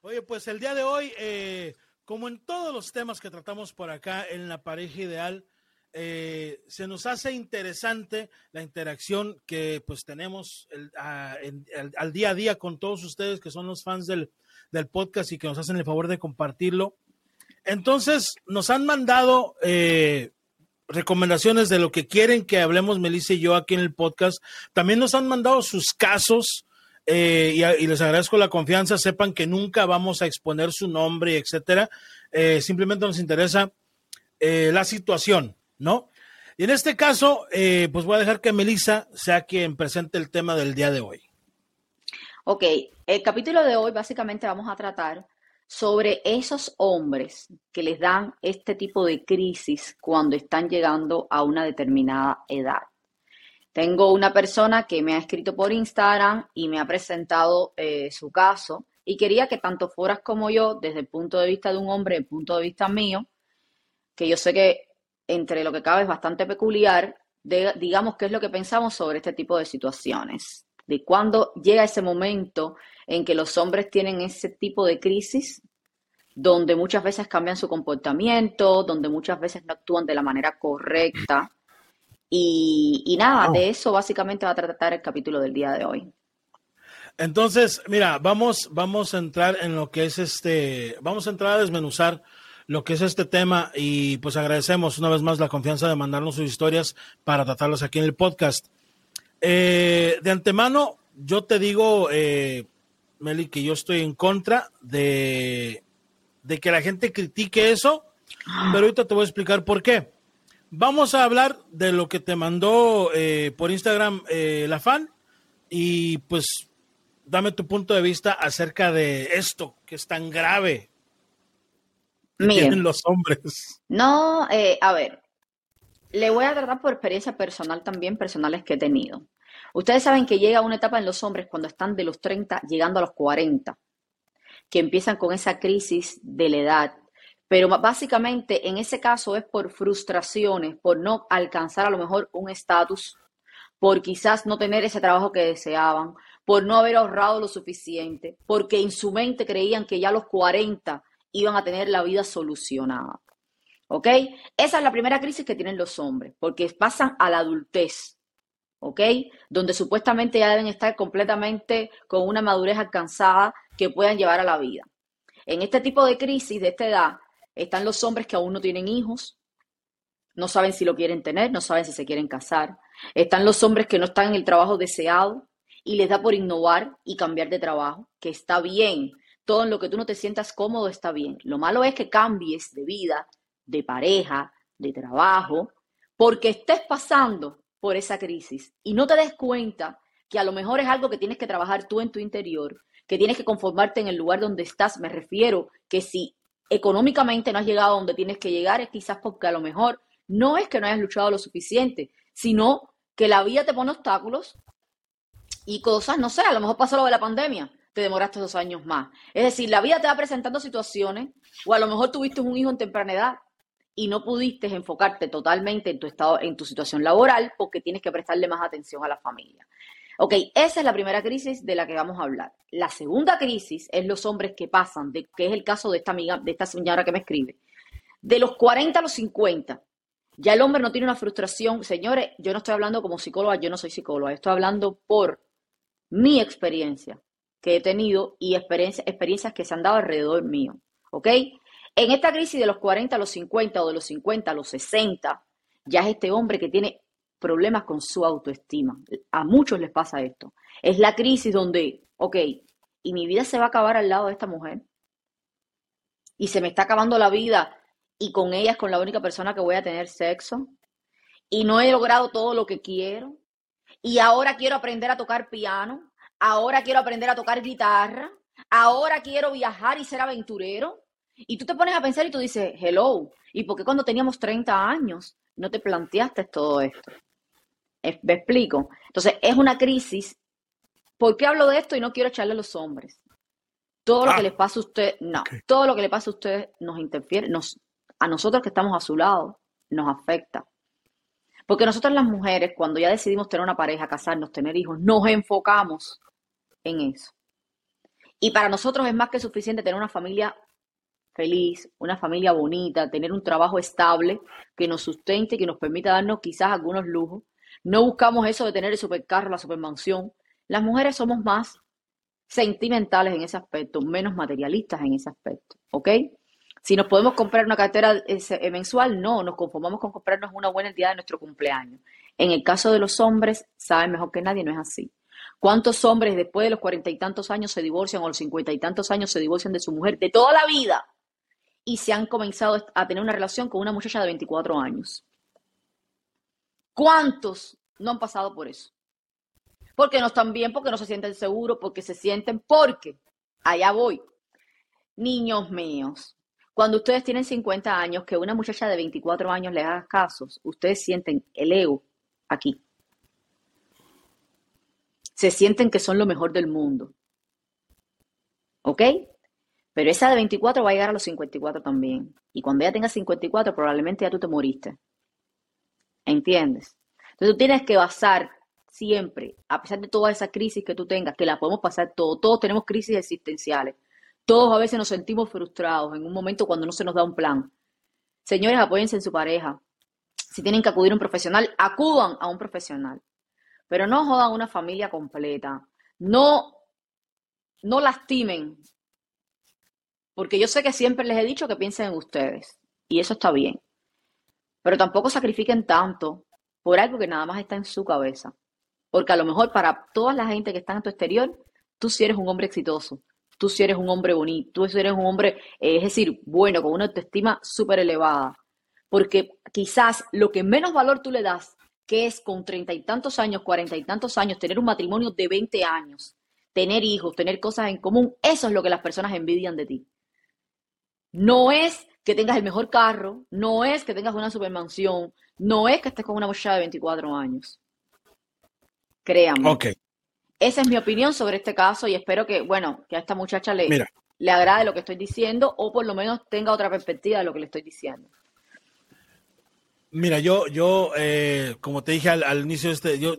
Oye, pues el día de hoy, eh, como en todos los temas que tratamos por acá en la pareja ideal, eh, se nos hace interesante la interacción que pues tenemos al día a día con todos ustedes que son los fans del, podcast y que nos hacen el favor de compartirlo. Entonces, nos han mandado eh, recomendaciones de lo que quieren que hablemos Melissa y yo aquí en el podcast. También nos han mandado sus casos eh, y, les agradezco la confianza. Sepan que nunca vamos a exponer su nombre, etcétera. simplemente nos interesa la situación. ¿no? Y en este caso, eh, pues voy a dejar que Melissa sea quien presente el tema del día de hoy. Ok, el capítulo de hoy básicamente vamos a tratar sobre esos hombres que les dan este tipo de crisis cuando están llegando a una determinada edad. Tengo una persona que me ha escrito por Instagram y me ha presentado eh, su caso y quería que tanto fueras como yo, desde el punto de vista de un hombre, el punto de vista mío, que yo sé que entre lo que cabe es bastante peculiar, de, digamos, qué es lo que pensamos sobre este tipo de situaciones, de cuándo llega ese momento en que los hombres tienen ese tipo de crisis, donde muchas veces cambian su comportamiento, donde muchas veces no actúan de la manera correcta. Y, nada, de eso básicamente va a tratar el capítulo del día de hoy. Entonces, mira, vamos, vamos a entrar en lo que es este, vamos a entrar a desmenuzar lo que es este tema y pues agradecemos una vez más la confianza de mandarnos sus historias para tratarlas aquí en el podcast. Eh, de antemano, yo te digo, eh, Meli, que yo estoy en contra de, de que la gente critique eso, pero ahorita te voy a explicar por qué. Vamos a hablar de lo que te mandó eh, por Instagram la fan y pues dame tu punto de vista acerca de esto que es tan grave Miren, los hombres. No, eh, a ver, le voy a tratar por experiencia personal también, personales que he tenido. Ustedes saben que llega una etapa en los hombres cuando están de los 30 llegando a los 40, que empiezan con esa crisis de la edad. Pero básicamente en ese caso es por frustraciones, por no alcanzar a lo mejor un estatus, por quizás no tener ese trabajo que deseaban, por no haber ahorrado lo suficiente, porque en su mente creían que ya a los 40 iban a tener la vida solucionada. ¿Ok? Esa es la primera crisis que tienen los hombres, porque pasan a la adultez. ¿Ok? Donde supuestamente ya deben estar completamente con una madurez alcanzada que puedan llevar a la vida. En este tipo de crisis de esta edad están los hombres que aún no tienen hijos, no saben si lo quieren tener, no saben si se quieren casar. Están los hombres que no están en el trabajo deseado y les da por innovar y cambiar de trabajo, que está bien, todo en lo que tú no te sientas cómodo está bien. Lo malo es que cambies de vida, de pareja, de trabajo, porque estés pasando por esa crisis y no te des cuenta que a lo mejor es algo que tienes que trabajar tú en tu interior, que tienes que conformarte en el lugar donde estás. Me refiero que si económicamente no has llegado a donde tienes que llegar, es quizás porque a lo mejor no es que no hayas luchado lo suficiente, sino que la vida te pone obstáculos y cosas, no sé, a lo mejor pasó lo de la pandemia te demoraste dos años más. Es decir, la vida te va presentando situaciones, o a lo mejor tuviste un hijo en temprana edad y no pudiste enfocarte totalmente en tu estado, en tu situación laboral, porque tienes que prestarle más atención a la familia. Ok, esa es la primera crisis de la que vamos a hablar. La segunda crisis es los hombres que pasan, que es el caso de esta amiga, de esta señora que me escribe. De los 40 a los 50, ya el hombre no tiene una frustración. Señores, yo no estoy hablando como psicóloga, yo no soy psicóloga, estoy hablando por mi experiencia que he tenido y experiencias que se han dado alrededor mío. ¿Ok? En esta crisis de los 40 a los 50 o de los 50 a los 60, ya es este hombre que tiene problemas con su autoestima. A muchos les pasa esto. Es la crisis donde, ok, ¿y mi vida se va a acabar al lado de esta mujer? Y se me está acabando la vida y con ella es con la única persona que voy a tener sexo. Y no he logrado todo lo que quiero. Y ahora quiero aprender a tocar piano ahora quiero aprender a tocar guitarra, ahora quiero viajar y ser aventurero. Y tú te pones a pensar y tú dices, hello, ¿y por qué cuando teníamos 30 años no te planteaste todo esto? ¿Me explico? Entonces, es una crisis. ¿Por qué hablo de esto y no quiero echarle a los hombres? Todo lo que ah. les pasa a usted, no, todo lo que le pasa a usted nos interfiere, nos, a nosotros que estamos a su lado, nos afecta. Porque nosotras las mujeres, cuando ya decidimos tener una pareja, casarnos, tener hijos, nos enfocamos en eso. Y para nosotros es más que suficiente tener una familia feliz, una familia bonita, tener un trabajo estable que nos sustente, que nos permita darnos quizás algunos lujos. No buscamos eso de tener el supercarro, la supermansión. Las mujeres somos más sentimentales en ese aspecto, menos materialistas en ese aspecto, ¿ok? Si nos podemos comprar una cartera eh, mensual, no, nos conformamos con comprarnos una buena entidad de nuestro cumpleaños. En el caso de los hombres, saben mejor que nadie, no es así. ¿Cuántos hombres después de los cuarenta y tantos años se divorcian o los cincuenta y tantos años se divorcian de su mujer de toda la vida? Y se han comenzado a tener una relación con una muchacha de 24 años. ¿Cuántos no han pasado por eso? Porque no están bien, porque no se sienten seguros, porque se sienten, porque, allá voy, niños míos, cuando ustedes tienen 50 años, que una muchacha de 24 años les haga casos, ustedes sienten el ego aquí. Se sienten que son lo mejor del mundo. ¿Ok? Pero esa de 24 va a llegar a los 54 también. Y cuando ella tenga 54, probablemente ya tú te moriste. ¿Entiendes? Entonces tú tienes que basar siempre, a pesar de toda esa crisis que tú tengas, que la podemos pasar todos, todos tenemos crisis existenciales. Todos a veces nos sentimos frustrados en un momento cuando no se nos da un plan. Señores, apóyense en su pareja. Si tienen que acudir a un profesional, acudan a un profesional. Pero no jodan una familia completa. No, no lastimen porque yo sé que siempre les he dicho que piensen en ustedes. Y eso está bien. Pero tampoco sacrifiquen tanto por algo que nada más está en su cabeza. Porque a lo mejor para toda la gente que está en tu exterior, tú sí eres un hombre exitoso. Tú sí eres un hombre bonito. Tú sí eres un hombre, eh, es decir, bueno, con una autoestima súper elevada. Porque quizás lo que menos valor tú le das, que es con treinta y tantos años, cuarenta y tantos años, tener un matrimonio de 20 años, tener hijos, tener cosas en común, eso es lo que las personas envidian de ti. No es que tengas el mejor carro, no es que tengas una supermansión, no es que estés con una muchacha de 24 años. Créanme. Ok. Esa es mi opinión sobre este caso y espero que, bueno, que a esta muchacha le, le agrade lo que estoy diciendo o por lo menos tenga otra perspectiva de lo que le estoy diciendo. Mira, yo, yo, eh, como te dije al, inicio de este, yo,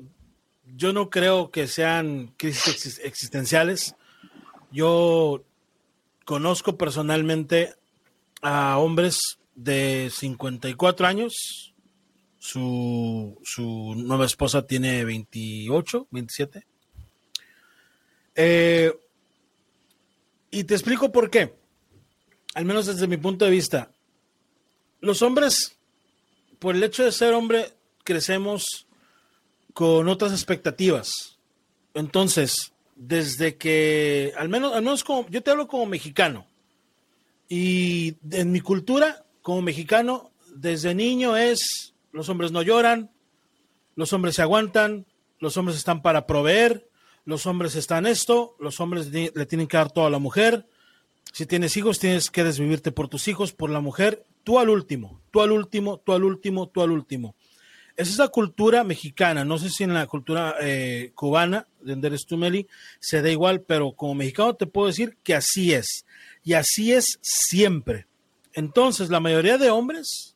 yo no creo que sean crisis existenciales. Yo conozco personalmente a hombres de 54 años. Su, su nueva esposa tiene 28, 27. Eh, y te explico por qué. Al menos desde mi punto de vista. Los hombres, por el hecho de ser hombre, crecemos con otras expectativas. Entonces, desde que, al menos, al menos como, yo te hablo como mexicano. Y en mi cultura, como mexicano, desde niño es, los hombres no lloran, los hombres se aguantan, los hombres están para proveer, los hombres están esto, los hombres le tienen que dar todo a la mujer. Si tienes hijos, tienes que desvivirte por tus hijos, por la mujer, tú al último, tú al último, tú al último, tú al último. Esa es la cultura mexicana, no sé si en la cultura eh, cubana, de Anderes Tumeli, se da igual, pero como mexicano te puedo decir que así es. Y así es siempre. Entonces, la mayoría de hombres,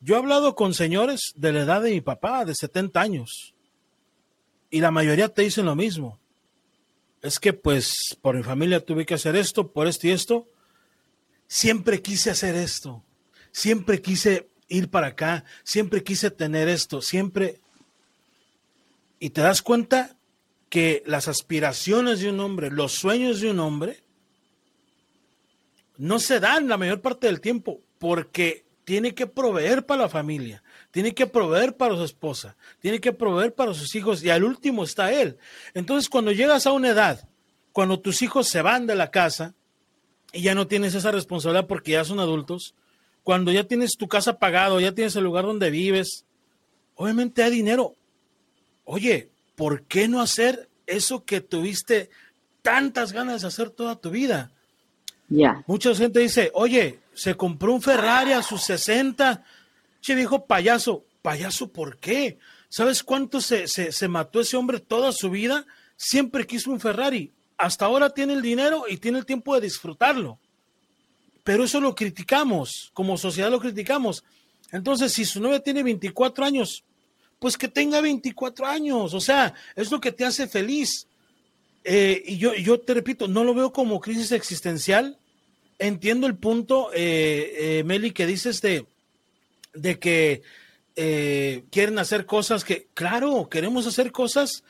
yo he hablado con señores de la edad de mi papá, de 70 años, y la mayoría te dicen lo mismo. Es que pues por mi familia tuve que hacer esto, por esto y esto. Siempre quise hacer esto. Siempre quise ir para acá. Siempre quise tener esto. Siempre... Y te das cuenta que las aspiraciones de un hombre, los sueños de un hombre, no se dan la mayor parte del tiempo porque tiene que proveer para la familia, tiene que proveer para su esposa, tiene que proveer para sus hijos y al último está él. Entonces cuando llegas a una edad, cuando tus hijos se van de la casa y ya no tienes esa responsabilidad porque ya son adultos, cuando ya tienes tu casa pagado, ya tienes el lugar donde vives, obviamente hay dinero. Oye, ¿por qué no hacer eso que tuviste tantas ganas de hacer toda tu vida? Mucha gente dice, oye, se compró un Ferrari a sus 60. Che, dijo payaso, payaso, ¿por qué? ¿Sabes cuánto se, se, mató ese hombre toda su vida? Siempre quiso un Ferrari. Hasta ahora tiene el dinero y tiene el tiempo de disfrutarlo. Pero eso lo criticamos, como sociedad lo criticamos. Entonces, si su novia tiene 24 años, pues que tenga 24 años, o sea, es lo que te hace feliz. Eh, y yo, yo te repito, no lo veo como crisis existencial. Entiendo el punto, eh, eh, Meli, que dices de, de que quieren hacer cosas que, claro, queremos hacer cosas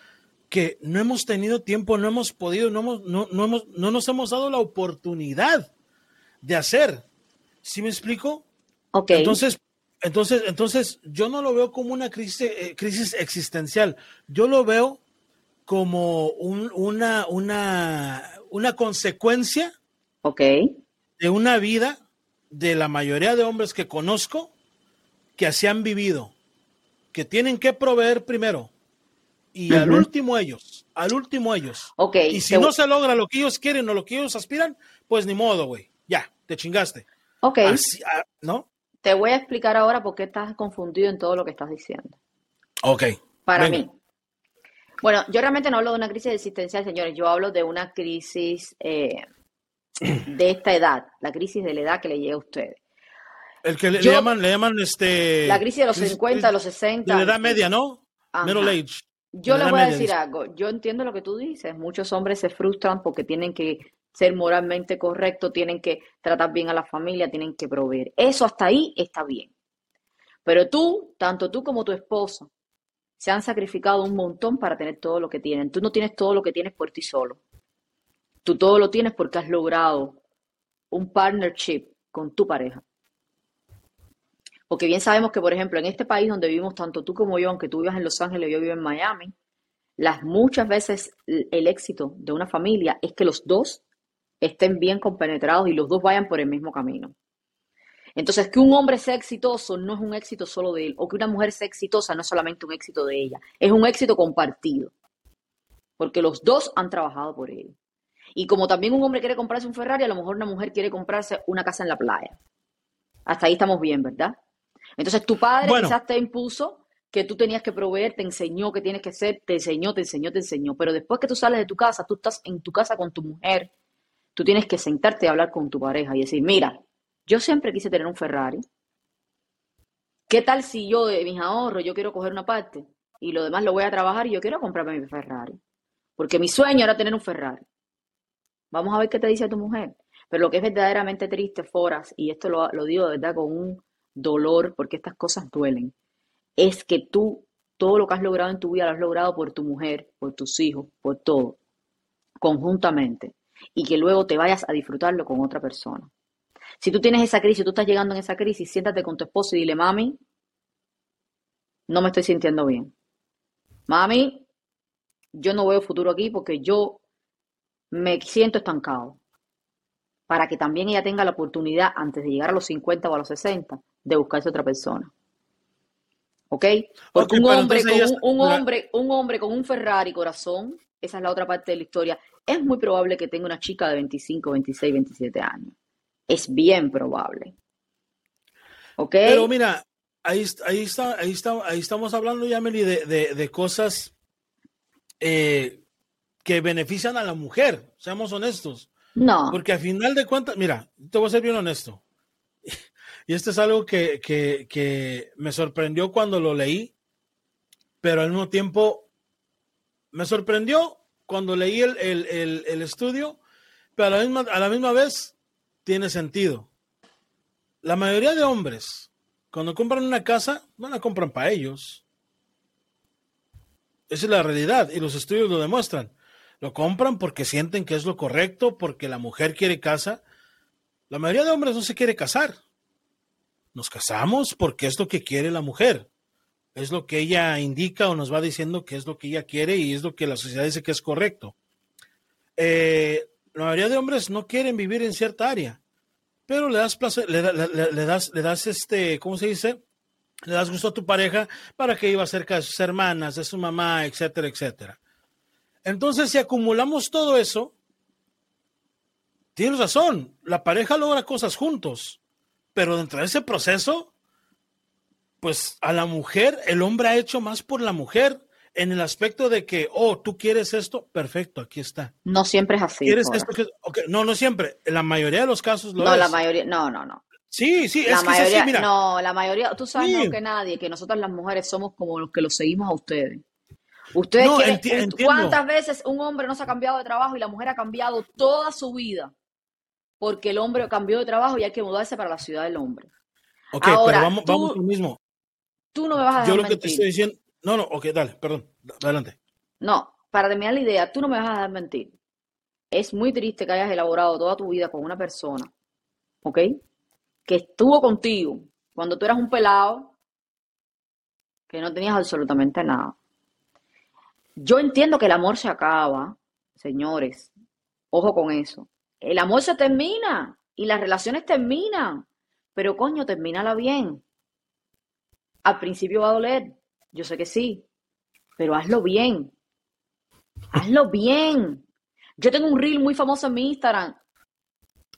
que no hemos tenido tiempo, no hemos podido, no, hemos, no, no, hemos, no nos hemos dado la oportunidad de hacer. ¿Sí me explico? Ok. Entonces, entonces, entonces, yo no lo veo como una crisis, eh, crisis existencial. Yo lo veo como un, una, una, una consecuencia okay. de una vida de la mayoría de hombres que conozco que así han vivido, que tienen que proveer primero y al último ellos, al último ellos. Okay, y si no se logra lo que ellos quieren o lo que ellos aspiran, pues ni modo, güey, ya, te chingaste. Ok. Ah, ¿No? Te voy a explicar ahora por qué estás confundido en todo lo que estás diciendo. Ok. Para mí. Bueno, yo realmente no hablo de una crisis existencial, señores. Yo hablo de una crisis eh, de esta edad, la crisis de la edad que le llega a ustedes. El que le, llaman, le llaman este. La crisis de los 50, de los 60. De la edad media, ¿no? Middle age. Yo le voy a decir algo. Yo entiendo lo que tú dices. Muchos hombres se frustran porque tienen que ser moralmente correctos, tienen que tratar bien a la familia, tienen que proveer. Eso hasta ahí está bien. Pero tú, tanto tú como tu esposa, se han sacrificado un montón para tener todo lo que tienen. Tú no tienes todo lo que tienes por ti solo. Tú todo lo tienes porque has logrado un partnership con tu pareja. Porque bien sabemos que, por ejemplo, en este país donde vivimos tanto tú como yo, aunque tú vivas en Los Ángeles y yo vivo en Miami, las muchas veces el éxito de una familia es que los dos estén bien compenetrados y los dos vayan por el mismo camino. Entonces, que un hombre sea exitoso no es un éxito solo de él, o que una mujer sea exitosa no es solamente un éxito de ella, es un éxito compartido, porque los dos han trabajado por él. Y como también un hombre quiere comprarse un Ferrari, a lo mejor una mujer quiere comprarse una casa en la playa. Hasta ahí estamos bien, ¿verdad? Entonces, tu padre quizás te impuso que tú tenías que proveer, te enseñó que tienes que ser, te enseñó, te enseñó, te enseñó. Pero después que tú sales de tu casa, tú estás en tu casa con tu mujer, Tú tienes que sentarte y hablar con tu pareja y decir, mira, yo siempre quise tener un Ferrari. ¿Qué tal si yo de mis ahorros yo quiero coger una parte y lo demás lo voy a trabajar y yo quiero comprarme mi Ferrari? Porque mi sueño era tener un Ferrari. Vamos a ver qué te dice tu mujer. Pero lo que es verdaderamente triste, Foras, y esto lo, lo digo de verdad con un dolor, porque estas cosas duelen, es que tú todo lo que has logrado en tu vida lo has logrado por tu mujer, por tus hijos, por todo, conjuntamente y que luego te vayas a disfrutarlo con otra persona. Si tú tienes esa crisis, tú estás llegando en esa crisis, siéntate con tu esposo y dile, mami, no me estoy sintiendo bien. Mami, yo no veo futuro aquí porque yo me siento estancado. Para que también ella tenga la oportunidad, antes de llegar a los 50 o a los 60, de buscarse otra persona. ¿Ok? Porque un, hombre con un, hombre, un hombre con un Ferrari corazón, esa es la otra parte de la historia, es muy probable que tenga una chica de 25, 26, 27 años. Es bien probable. ¿Ok? Pero mira, ahí, ahí, está, ahí, está, ahí estamos hablando, Yameli, de, de, de cosas eh, que benefician a la mujer, seamos honestos. No. Porque al final de cuentas, mira, te voy a ser bien honesto. Y esto es algo que, que, que me sorprendió cuando lo leí, pero al mismo tiempo me sorprendió cuando leí el, el, estudio, pero a la, misma, a la misma vez tiene sentido. La mayoría de hombres, cuando compran una casa, no la compran para ellos. Esa es la realidad y los estudios lo demuestran. Lo compran porque sienten que es lo correcto, porque la mujer quiere casa. La mayoría de hombres no se quiere casar. Nos casamos porque es lo que quiere la mujer es lo que ella indica o nos va diciendo que es lo que ella quiere y es lo que la sociedad dice que es correcto. Eh, la mayoría de hombres no quieren vivir en cierta área, pero le das placer, le, das, le das este, ¿cómo se dice? Le das gusto a tu pareja para que iba cerca de sus hermanas, de su mamá, etcétera, etcétera. Entonces, si acumulamos todo eso, tienes razón, la pareja logra cosas juntos, pero dentro de ese proceso pues a la mujer, el hombre ha hecho más por la mujer en el aspecto de que, oh, tú quieres esto, perfecto, aquí está. No siempre es así. ¿Quieres esto? No, no siempre. En la mayoría de los casos lo No, la mayoría, no, no, no. Sí, sí, La es que es mayoría, así, mira. no, la mayoría, tú sabes Sí. que nadie que nosotras las mujeres somos como los que los seguimos a ustedes. Ustedes No, quieren, enti-. ¿cuántas veces un hombre no se ha cambiado de trabajo y la mujer ha cambiado toda su vida? Porque el hombre cambió de trabajo y hay que mudarse para la ciudad del hombre. Ok, Ahora, pero vamos, tú- vamos lo mismo. Tú no me vas a Yo dejar lo que te estoy diciendo. No, no, ok, dale, perdón. Adelante. No, para terminar la idea, tú no me vas a dejar mentir. Es muy triste que hayas elaborado toda tu vida con una persona, ¿ok? Que estuvo contigo cuando tú eras un pelado, que no tenías absolutamente nada. Yo entiendo que el amor se acaba, señores. Ojo con eso. El amor se termina y las relaciones terminan, pero coño, termínala bien. Al principio va a doler, yo sé que sí, pero hazlo bien. Hazlo bien. Yo tengo un reel muy famoso en mi Instagram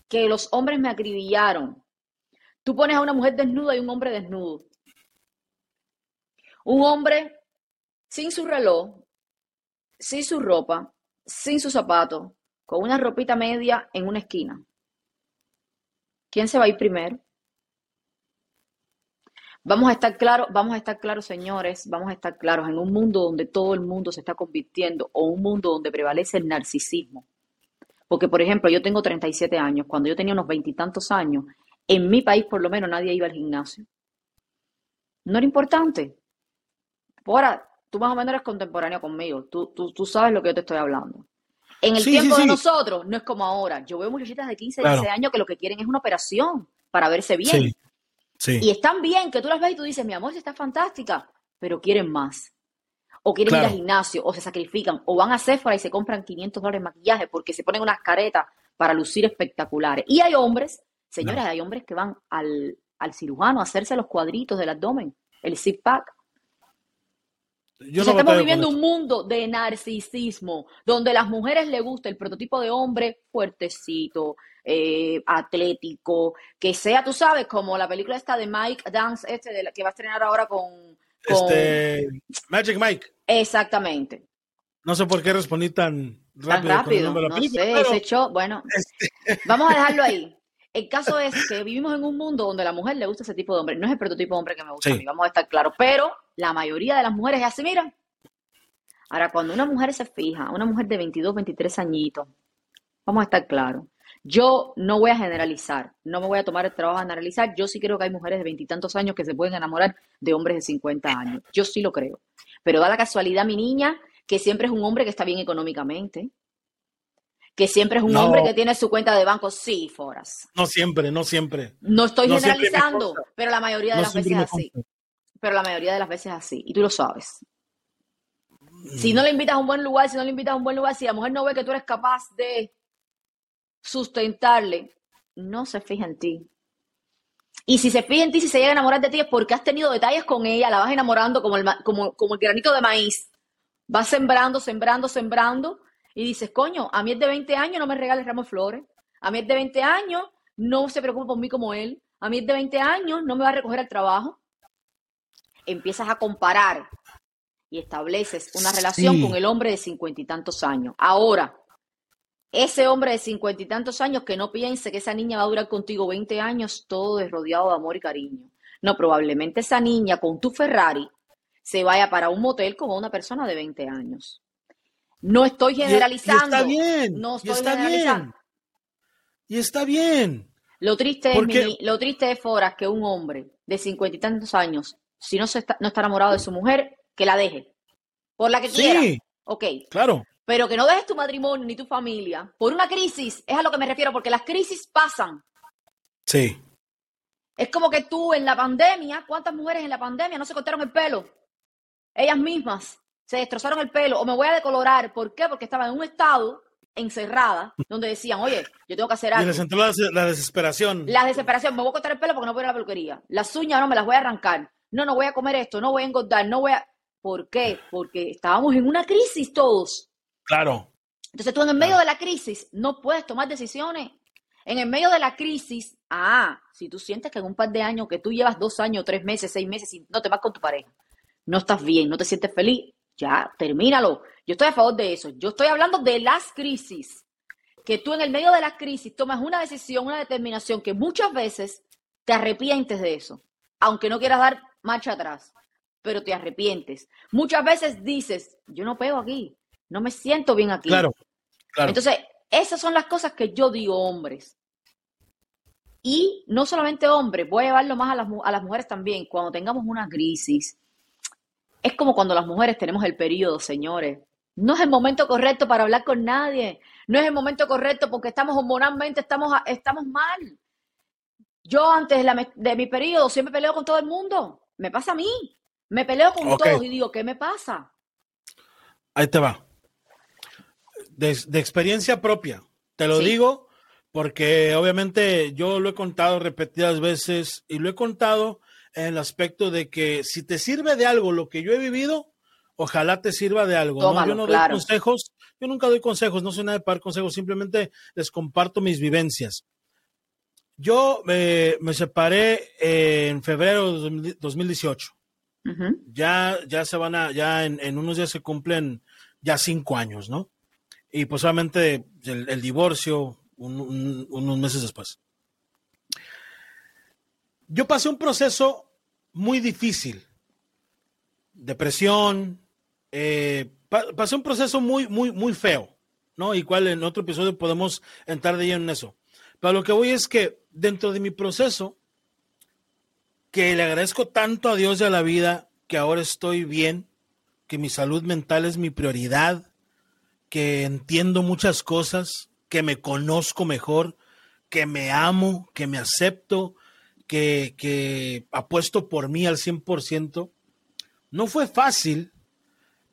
que los hombres me acribillaron. Tú pones a una mujer desnuda y un hombre desnudo. Un hombre sin su reloj, sin su ropa, sin sus zapatos, con una ropita media en una esquina. ¿Quién se va a ir primero? Vamos a estar claros, vamos a estar claros, señores, vamos a estar claros en un mundo donde todo el mundo se está convirtiendo o un mundo donde prevalece el narcisismo. Porque, por ejemplo, yo tengo 37 años, cuando yo tenía unos veintitantos años, en mi país por lo menos nadie iba al gimnasio. No era importante. Ahora, tú más o menos eres contemporáneo conmigo, tú, tú, tú sabes lo que yo te estoy hablando. En el Sí, tiempo sí, de sí. nosotros, no es como ahora. Yo veo muchachitas de 15, Claro. 16 años que lo que quieren es una operación para verse bien. Sí. Y están bien, que tú las ves y tú dices, mi amor, si está fantástica, pero quieren más. O quieren ir al gimnasio, o se sacrifican, o van a Sephora y se compran 500 dólares de maquillaje porque se ponen unas caretas para lucir espectaculares. Y hay hombres, señores, hay hombres que van al, al cirujano a hacerse los cuadritos del abdomen, el zip pack. Yo no estamos viviendo un mundo de narcisismo, donde a las mujeres les gusta el prototipo de hombre fuertecito, eh, atlético, que sea, tú sabes, como la película esta de Mike Dance, este de la que va a estrenar ahora con, con... Este, Magic Mike. Exactamente. No sé por qué respondí tan Tan rápido, con el rápido, nombre de la no película, sé, pero ese show, bueno, vamos a dejarlo ahí. El caso es que vivimos en un mundo donde a la mujer le gusta ese tipo de hombre. No es el prototipo de hombre que me gusta a mí, vamos a estar claros. Pero la mayoría de las mujeres es así, mira. Ahora, cuando una mujer se fija, una mujer de 22, 23 añitos, vamos a estar claros. Yo no voy a generalizar, no me voy a tomar el trabajo de generalizar. Yo sí creo que hay mujeres de veintitantos años que se pueden enamorar de hombres de 50 años. Yo sí lo creo. Pero da la casualidad, mi niña, que siempre es un hombre que está bien económicamente, que siempre es un No. hombre que tiene su cuenta de banco, sí, Foras. no siempre, no siempre. No estoy No generalizando, pero la mayoría de No las veces es así. Pero la mayoría de las veces es así. Y tú lo sabes. Mm. Si no le invitas a un buen lugar, si no le invitas a un buen lugar, si la mujer no ve que tú eres capaz de sustentarle, no se fija en ti. Y si se fija en ti, si se llega a enamorar de ti, es porque has tenido detalles con ella, la vas enamorando como el, ma- como, como el granito de maíz. Vas sembrando, sembrando, sembrando, y dices, coño, a mí es de 20 años, no me regales ramos de flores. A mí es de 20 años, no se preocupa por mí como él. A mí es de 20 años, no me va a recoger el trabajo. Empiezas a comparar y estableces una relación Sí. con el hombre de cincuenta y tantos años. Ahora, ese hombre de cincuenta y tantos años que no piense que esa niña va a durar contigo 20 años, todo es rodeado de amor y cariño. No, probablemente esa niña con tu Ferrari se vaya para un motel como una persona de 20 años. No estoy Y- y generalizando. está bien. No y estoy está generalizando. bien. Y está bien. Lo triste es, Porque- Mini, lo triste es, Foras, que un hombre de cincuenta y tantos años, si no, se está, no está enamorado de su mujer, que la deje. Por la que quiera. Sí, Ok. claro. Pero que no dejes tu matrimonio ni tu familia por una crisis. Es a lo que me refiero, porque las crisis pasan. Sí. Es como que tú en la pandemia, ¿cuántas mujeres en la pandemia no se cortaron el pelo? Ellas mismas se destrozaron el pelo o me voy a decolorar. ¿Por qué? Porque estaban en un estado encerrada donde decían, oye, yo tengo que hacer Y algo. les entró la, la desesperación. La desesperación, me voy a cortar el pelo porque no puedo ir a la peluquería. Las uñas no me las voy a arrancar. No, no voy a comer esto, no voy a engordar, no voy a... ¿Por qué? Porque estábamos en una crisis todos. Claro. Entonces tú en el medio de la crisis no puedes tomar decisiones. En el medio de la crisis, ah, si tú sientes que en un par de años, que tú llevas dos años, tres meses, seis meses y no te vas con tu pareja, no estás bien, no te sientes feliz, ya, termínalo. Yo estoy a favor de eso. Yo estoy hablando de las crisis. Que tú en el medio de la crisis tomas una decisión, una determinación que muchas veces te arrepientes de eso, aunque no quieras dar marcha atrás, pero te arrepientes. Muchas veces dices, yo no pego aquí, no me siento bien aquí. Claro, claro. Entonces, esas son las cosas que yo digo, hombres. Y no solamente hombres, voy a llevarlo más a las, a las mujeres también. Cuando tengamos una crisis, es como cuando las mujeres tenemos el periodo, señores. No es el momento correcto para hablar con nadie. No es el momento correcto porque estamos hormonalmente, estamos, estamos mal. Yo antes de, mi periodo siempre peleo con todo el mundo. Me pasa a mí. Me peleo con todos y digo, ¿qué me pasa? Ahí te va. De, experiencia propia. Te lo digo porque obviamente yo lo he contado repetidas veces y lo he contado en el aspecto de que si te sirve de algo lo que yo he vivido, ojalá te sirva de algo. Yo no doy consejos, yo nunca doy consejos, no soy nada de par consejos, simplemente les comparto mis vivencias. Yo me separé en febrero de 2018. Ya, ya se van a, ya en, unos días se cumplen ya cinco años, ¿no? Y pues el, divorcio unos meses después. Yo pasé un proceso muy difícil. Depresión, eh, pasé un proceso muy, muy, muy feo, ¿no? Y cual en otro episodio podemos entrar de lleno en eso. Pero lo que voy es que dentro de mi proceso, que le agradezco tanto a Dios y a la vida, que ahora estoy bien, que mi salud mental es mi prioridad, que entiendo muchas cosas, que me conozco mejor, que me amo, que me acepto, que, que apuesto por mí al 100%. No fue fácil,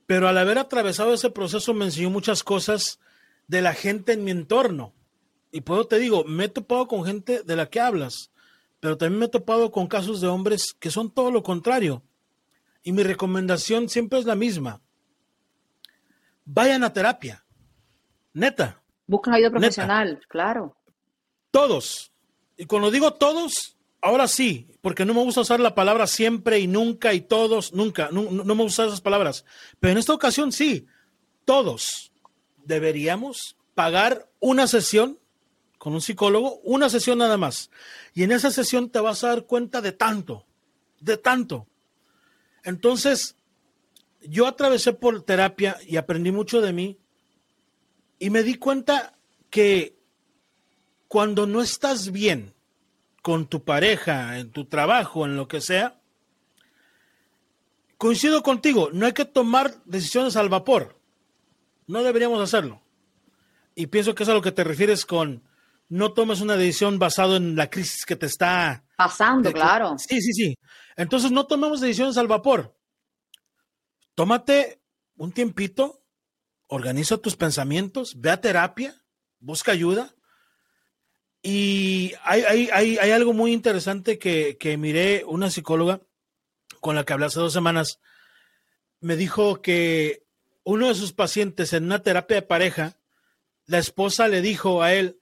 pero al haber atravesado ese proceso me enseñó muchas cosas de la gente en mi entorno. Y puedo te digo, me he topado con gente de la que hablas, pero también me he topado con casos de hombres que son todo lo contrario. Y mi recomendación siempre es la misma. Vayan a terapia. Neta. Buscan ayuda profesional, claro. Todos. Y cuando digo todos, ahora sí, porque no me gusta usar la palabra siempre y nunca y todos, nunca. No, no me gusta esas palabras. Pero en esta ocasión sí. Todos deberíamos pagar una sesión con un psicólogo, una sesión nada más. Y en esa sesión te vas a dar cuenta de tanto, de tanto. Entonces, yo atravesé por terapia y aprendí mucho de mí y me di cuenta que cuando no estás bien con tu pareja, en tu trabajo, en lo que sea, coincido contigo, no hay que tomar decisiones al vapor. No deberíamos hacerlo. Y pienso que es a lo que te refieres con no tomes una decisión basado en la crisis que te está pasando, claro. Sí, sí, sí. Entonces no tomemos decisiones al vapor. Tómate un tiempito, organiza tus pensamientos, ve a terapia, busca ayuda. Y hay, hay, hay, algo muy interesante que, que miré una psicóloga con la que hablé hace dos semanas. Me dijo que uno de sus pacientes en una terapia de pareja, la esposa le dijo a él,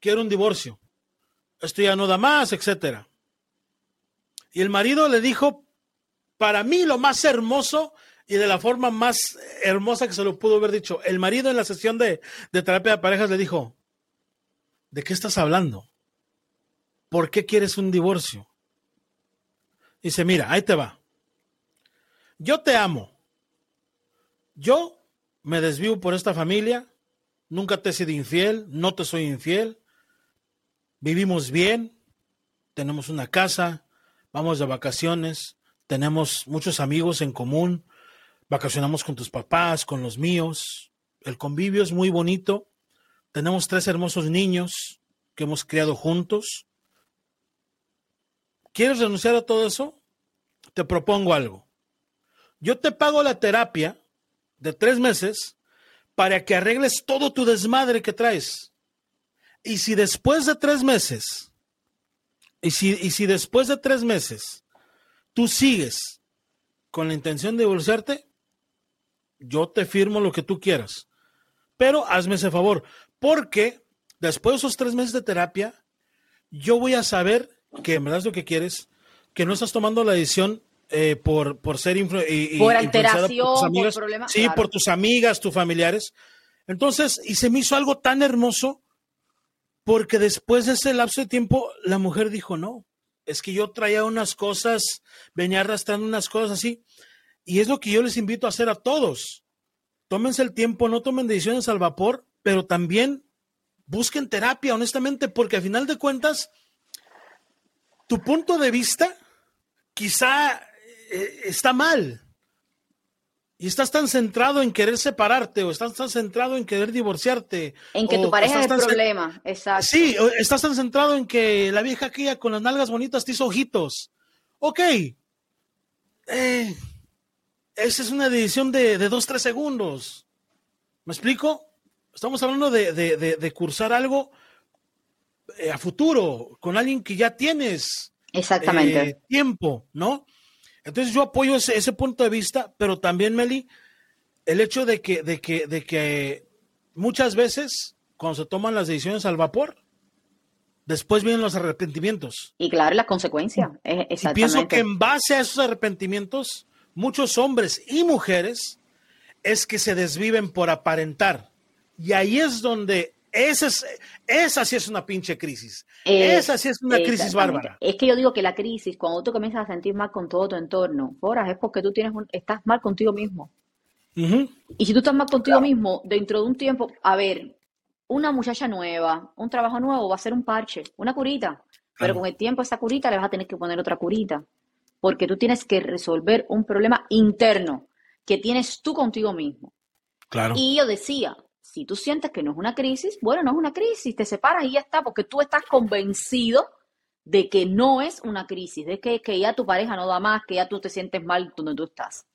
quiero un divorcio, esto ya no da más, etcétera. Y el marido le dijo, para mí lo más hermoso y de la forma más hermosa que se lo pudo haber dicho, el marido en la sesión de, terapia de parejas le dijo, ¿de qué estás hablando? ¿Por qué quieres un divorcio? Dice, mira, ahí te va. Yo te amo. Yo me desvío por esta familia. Nunca te he sido infiel. No te soy infiel vivimos bien, tenemos una casa, vamos de vacaciones, tenemos muchos amigos en común, vacacionamos con tus papás, con los míos, el convivio es muy bonito, tenemos tres hermosos niños que hemos criado juntos. ¿Quieres renunciar a todo eso? Te propongo algo. Yo te pago la terapia de tres meses para que arregles todo tu desmadre que traes. Y si después de tres meses, y si, y si después de tres meses tú sigues con la intención de divorciarte, yo te firmo lo que tú quieras. Pero hazme ese favor, porque después de esos tres meses de terapia, yo voy a saber que en verdad es lo que quieres, que no estás tomando la decisión eh, por, por ser y, por alteración, por, amigas, problemas. Sí, por tus amigas, tus familiares. Entonces, y se me hizo algo tan hermoso porque después de ese lapso de tiempo, la mujer dijo, no, es que yo traía unas cosas, venía arrastrando unas cosas así. Y es lo que yo les invito a hacer a todos. Tómense el tiempo, no tomen decisiones al vapor, pero también busquen terapia, honestamente, porque al final de cuentas, tu punto de vista quizá eh, está mal. Y estás tan centrado en querer separarte o estás tan centrado en querer divorciarte. En que tu pareja es el problema, exacto. Sí, estás tan centrado en que la vieja aquella con las nalgas bonitas te hizo ojitos. Ok. Eh, esa es una decisión de, dos, tres segundos. ¿Me explico? Estamos hablando de, cursar algo eh, a futuro con alguien que ya tienes. Exactamente. Eh, tiempo, ¿no? Entonces yo apoyo ese, punto de vista, pero también, Meli, el hecho de que, de que, de que muchas veces cuando se toman las decisiones al vapor, después vienen los arrepentimientos. Y claro, las consecuencias. Y pienso que en base a esos arrepentimientos, muchos hombres y mujeres es que se desviven por aparentar. Y ahí es donde esa, es, esa sí es una pinche crisis. esa sí es una crisis bárbara. Es que yo digo que la crisis, cuando tú comienzas a sentir mal con todo tu entorno, horas es porque tú tienes estás mal contigo mismo. Y si tú estás mal contigo mismo, dentro de un tiempo, a ver, una muchacha nueva, un trabajo nuevo va a ser un parche, una curita. Pero con el tiempo esa curita le vas a tener que poner otra curita. Porque tú tienes que resolver un problema interno que tienes tú contigo mismo. Claro. Y yo decía, si tú sientes que no es una crisis, bueno, no es una crisis, te separas y ya está, porque tú estás convencido de que no es una crisis, de que, que ya tu pareja no da más, que ya tú te sientes mal donde tú estás.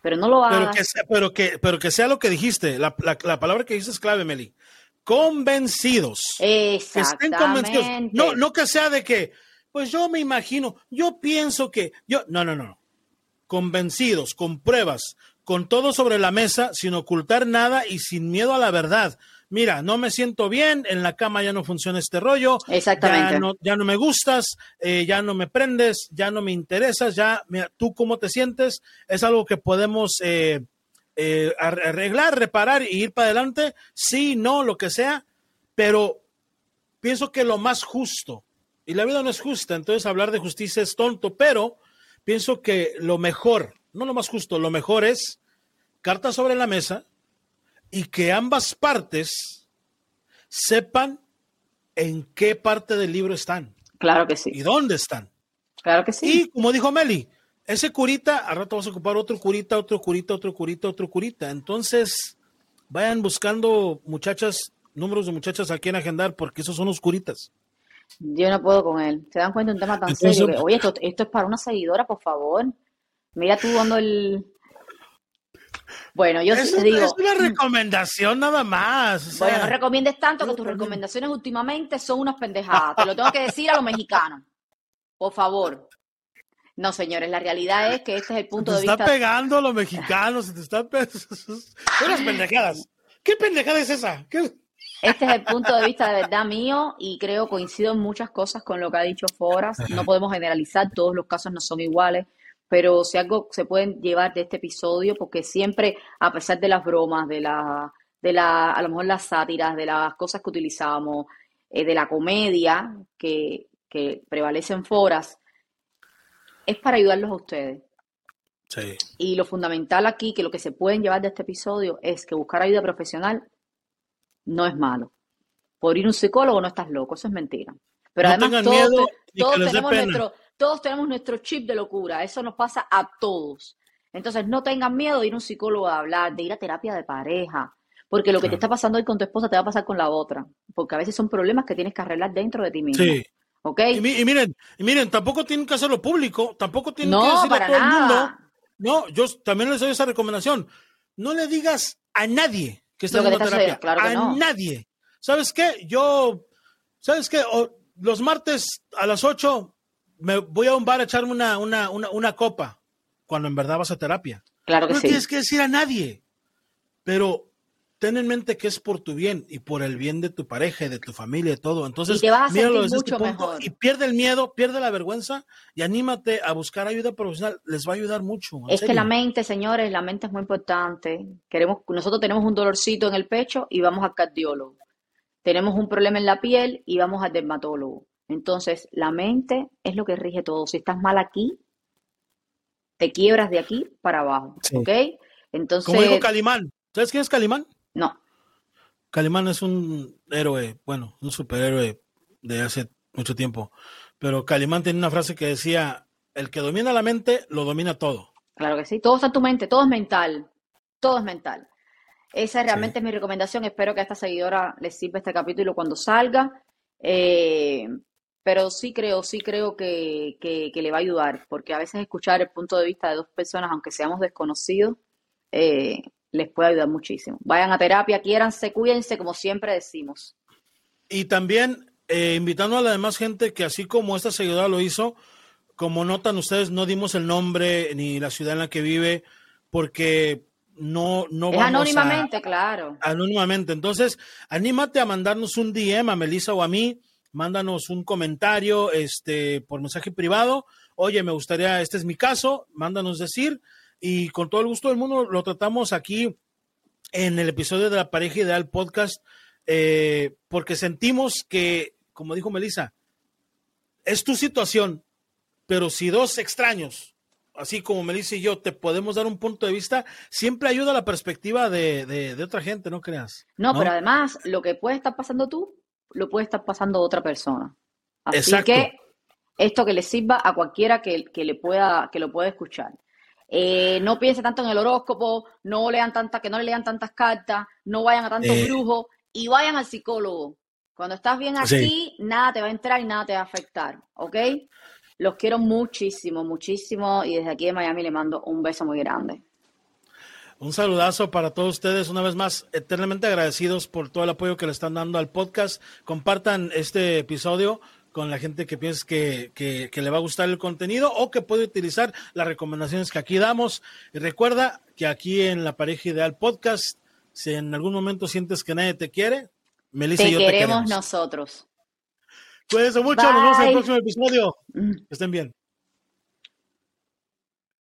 Pero no lo hagas. Pero que sea, pero que, pero que sea lo que dijiste, la, palabra que dices es clave, Meli. Convencidos. Exactamente. No, no que sea de que, pues yo me imagino, yo pienso que, yo, no, no, no. Convencidos, con pruebas, con todo sobre la mesa, sin ocultar nada y sin miedo a la verdad. Mira, no me siento bien, en la cama ya no funciona este rollo, Exactamente. Ya, no, me gustas, eh, ya no me prendes, ya no me interesas, ya, mira, tú cómo te sientes, es algo que podemos eh, eh, arreglar, reparar y ir para adelante, sí, no, lo que sea, pero pienso que lo más justo, y la vida no es justa, entonces hablar de justicia es tonto, pero pienso que lo mejor, no lo más justo, lo mejor es cartas sobre la mesa y que ambas partes sepan en qué parte del libro están. Claro que sí. Y dónde están. Claro que sí. Y como dijo Meli, ese curita, al rato vas a ocupar otro curita, otro curita, otro curita, otro curita. Entonces, vayan buscando muchachas, números de muchachas a quien agendar, porque esos son los curitas. Yo no puedo con él. ¿Se dan cuenta de un tema tan serio? oye, esto, esto es para una seguidora, por favor. Mira tú dando el. Bueno, yo te digo. Es una recomendación nada más. bueno, no recomiendes tanto que tus recomendaciones últimamente son unas pendejadas. Te lo tengo que decir a los mexicanos. Por favor. No, señores, la realidad es que este es el punto de vista. Te está pegando a los mexicanos, te están unas pendejadas. ¿Qué pendejada es esa? Este es el punto de vista de verdad mío y creo coincido en muchas cosas con lo que ha dicho Foras. No podemos generalizar, todos los casos no son iguales pero si algo se pueden llevar de este episodio, porque siempre, a pesar de las bromas, de la, de la, a lo mejor las sátiras, de las cosas que utilizamos, eh, de la comedia que, que prevalece en foras, es para ayudarlos a ustedes. Sí. Y lo fundamental aquí, que lo que se pueden llevar de este episodio es que buscar ayuda profesional no es malo. Por ir a un psicólogo no estás loco, eso es mentira. Pero además todos, todos tenemos nuestro, todos tenemos nuestro chip de locura, eso nos pasa a todos. Entonces, no tengan miedo de ir a un psicólogo a hablar, de ir a terapia de pareja, porque lo que te está pasando hoy con tu esposa te va a pasar con la otra, porque a veces son problemas que tienes que arreglar dentro de ti mismo. Sí. ¿Ok? Y, miren, y miren, tampoco tienen que hacerlo público, tampoco tienen que decirle a todo el mundo. No, yo también les doy esa recomendación. No le digas a nadie que está en terapia. a nadie. ¿Sabes qué? Yo, ¿sabes qué? los martes a las 8 me voy a un bar a echarme una, una, una, copa, cuando en verdad vas a terapia. Claro que no tienes que decir a nadie, pero ten en mente que es por tu bien y por el bien de tu pareja y de tu familia y todo. Entonces, y te vas a sentir este mucho mejor. y pierde el miedo, pierde la vergüenza y anímate a buscar ayuda profesional. Les va a ayudar mucho. Es que la mente, señores, la mente es muy importante. Queremos, nosotros tenemos un dolorcito en el pecho y vamos al cardiólogo. tenemos un problema en la piel y vamos al dermatólogo. Entonces, la mente es lo que rige todo. Si estás mal aquí, te quiebras de aquí para abajo, ¿ok? Entonces... Como dijo Calimán. ¿Sabes quién es Calimán? No. Calimán es un héroe, bueno, un superhéroe de hace mucho tiempo. Pero Calimán tiene una frase que decía, el que domina la mente, lo domina todo. Claro que sí, todo está en tu mente, todo es mental, todo es mental. Esa realmente es mi recomendación. Espero que a esta seguidora les sirva este capítulo cuando salga. Eh, pero sí creo, sí creo que, le va a ayudar, porque a veces escuchar el punto de vista de dos personas, aunque seamos desconocidos, eh, les puede ayudar muchísimo. Vayan a terapia, quiéranse, cuídense, como siempre decimos. Y también eh, invitando a la demás gente que así como esta seguidora lo hizo, como notan ustedes, no dimos el nombre ni la ciudad en la que vive, porque no, no es anónimamente, claro. Anónimamente. Entonces, anímate a mandarnos un DM a Melissa o a mí, mándanos un comentario este, por mensaje privado. Oye, me gustaría, este es mi caso, mándanos decir y con todo el gusto del mundo lo tratamos aquí en el episodio de la pareja ideal podcast, eh, porque sentimos que, como dijo Melissa, es tu situación, pero si dos extraños, así como Melissa y yo, te podemos dar un punto de vista, siempre ayuda a la perspectiva de, otra gente, no creas. No, pero además, lo que puede estar pasando tú, lo puede estar pasando otra persona. Así que esto que le sirva a cualquiera que, que, le pueda, que lo pueda escuchar. Eh, no piense tanto en el horóscopo, no lean tantas, que no le lean tantas cartas, no vayan a tantos eh. brujos y vayan al psicólogo. Cuando estás bien aquí, nada te va a entrar y nada te va a afectar, ¿ok? Los quiero muchísimo, muchísimo y desde aquí de Miami le mando un beso muy grande. Un saludazo para todos ustedes, una vez más, eternamente agradecidos por todo el apoyo que le están dando al podcast. Compartan este episodio con la gente que piensa que, le va a gustar el contenido o que puede utilizar las recomendaciones que aquí damos. Y recuerda que aquí en la pareja ideal podcast, si en algún momento sientes que nadie te quiere, Melissa y yo queremos te queremos nosotros. Cuídense mucho, nos vemos en el próximo episodio. Mm. Que estén bien.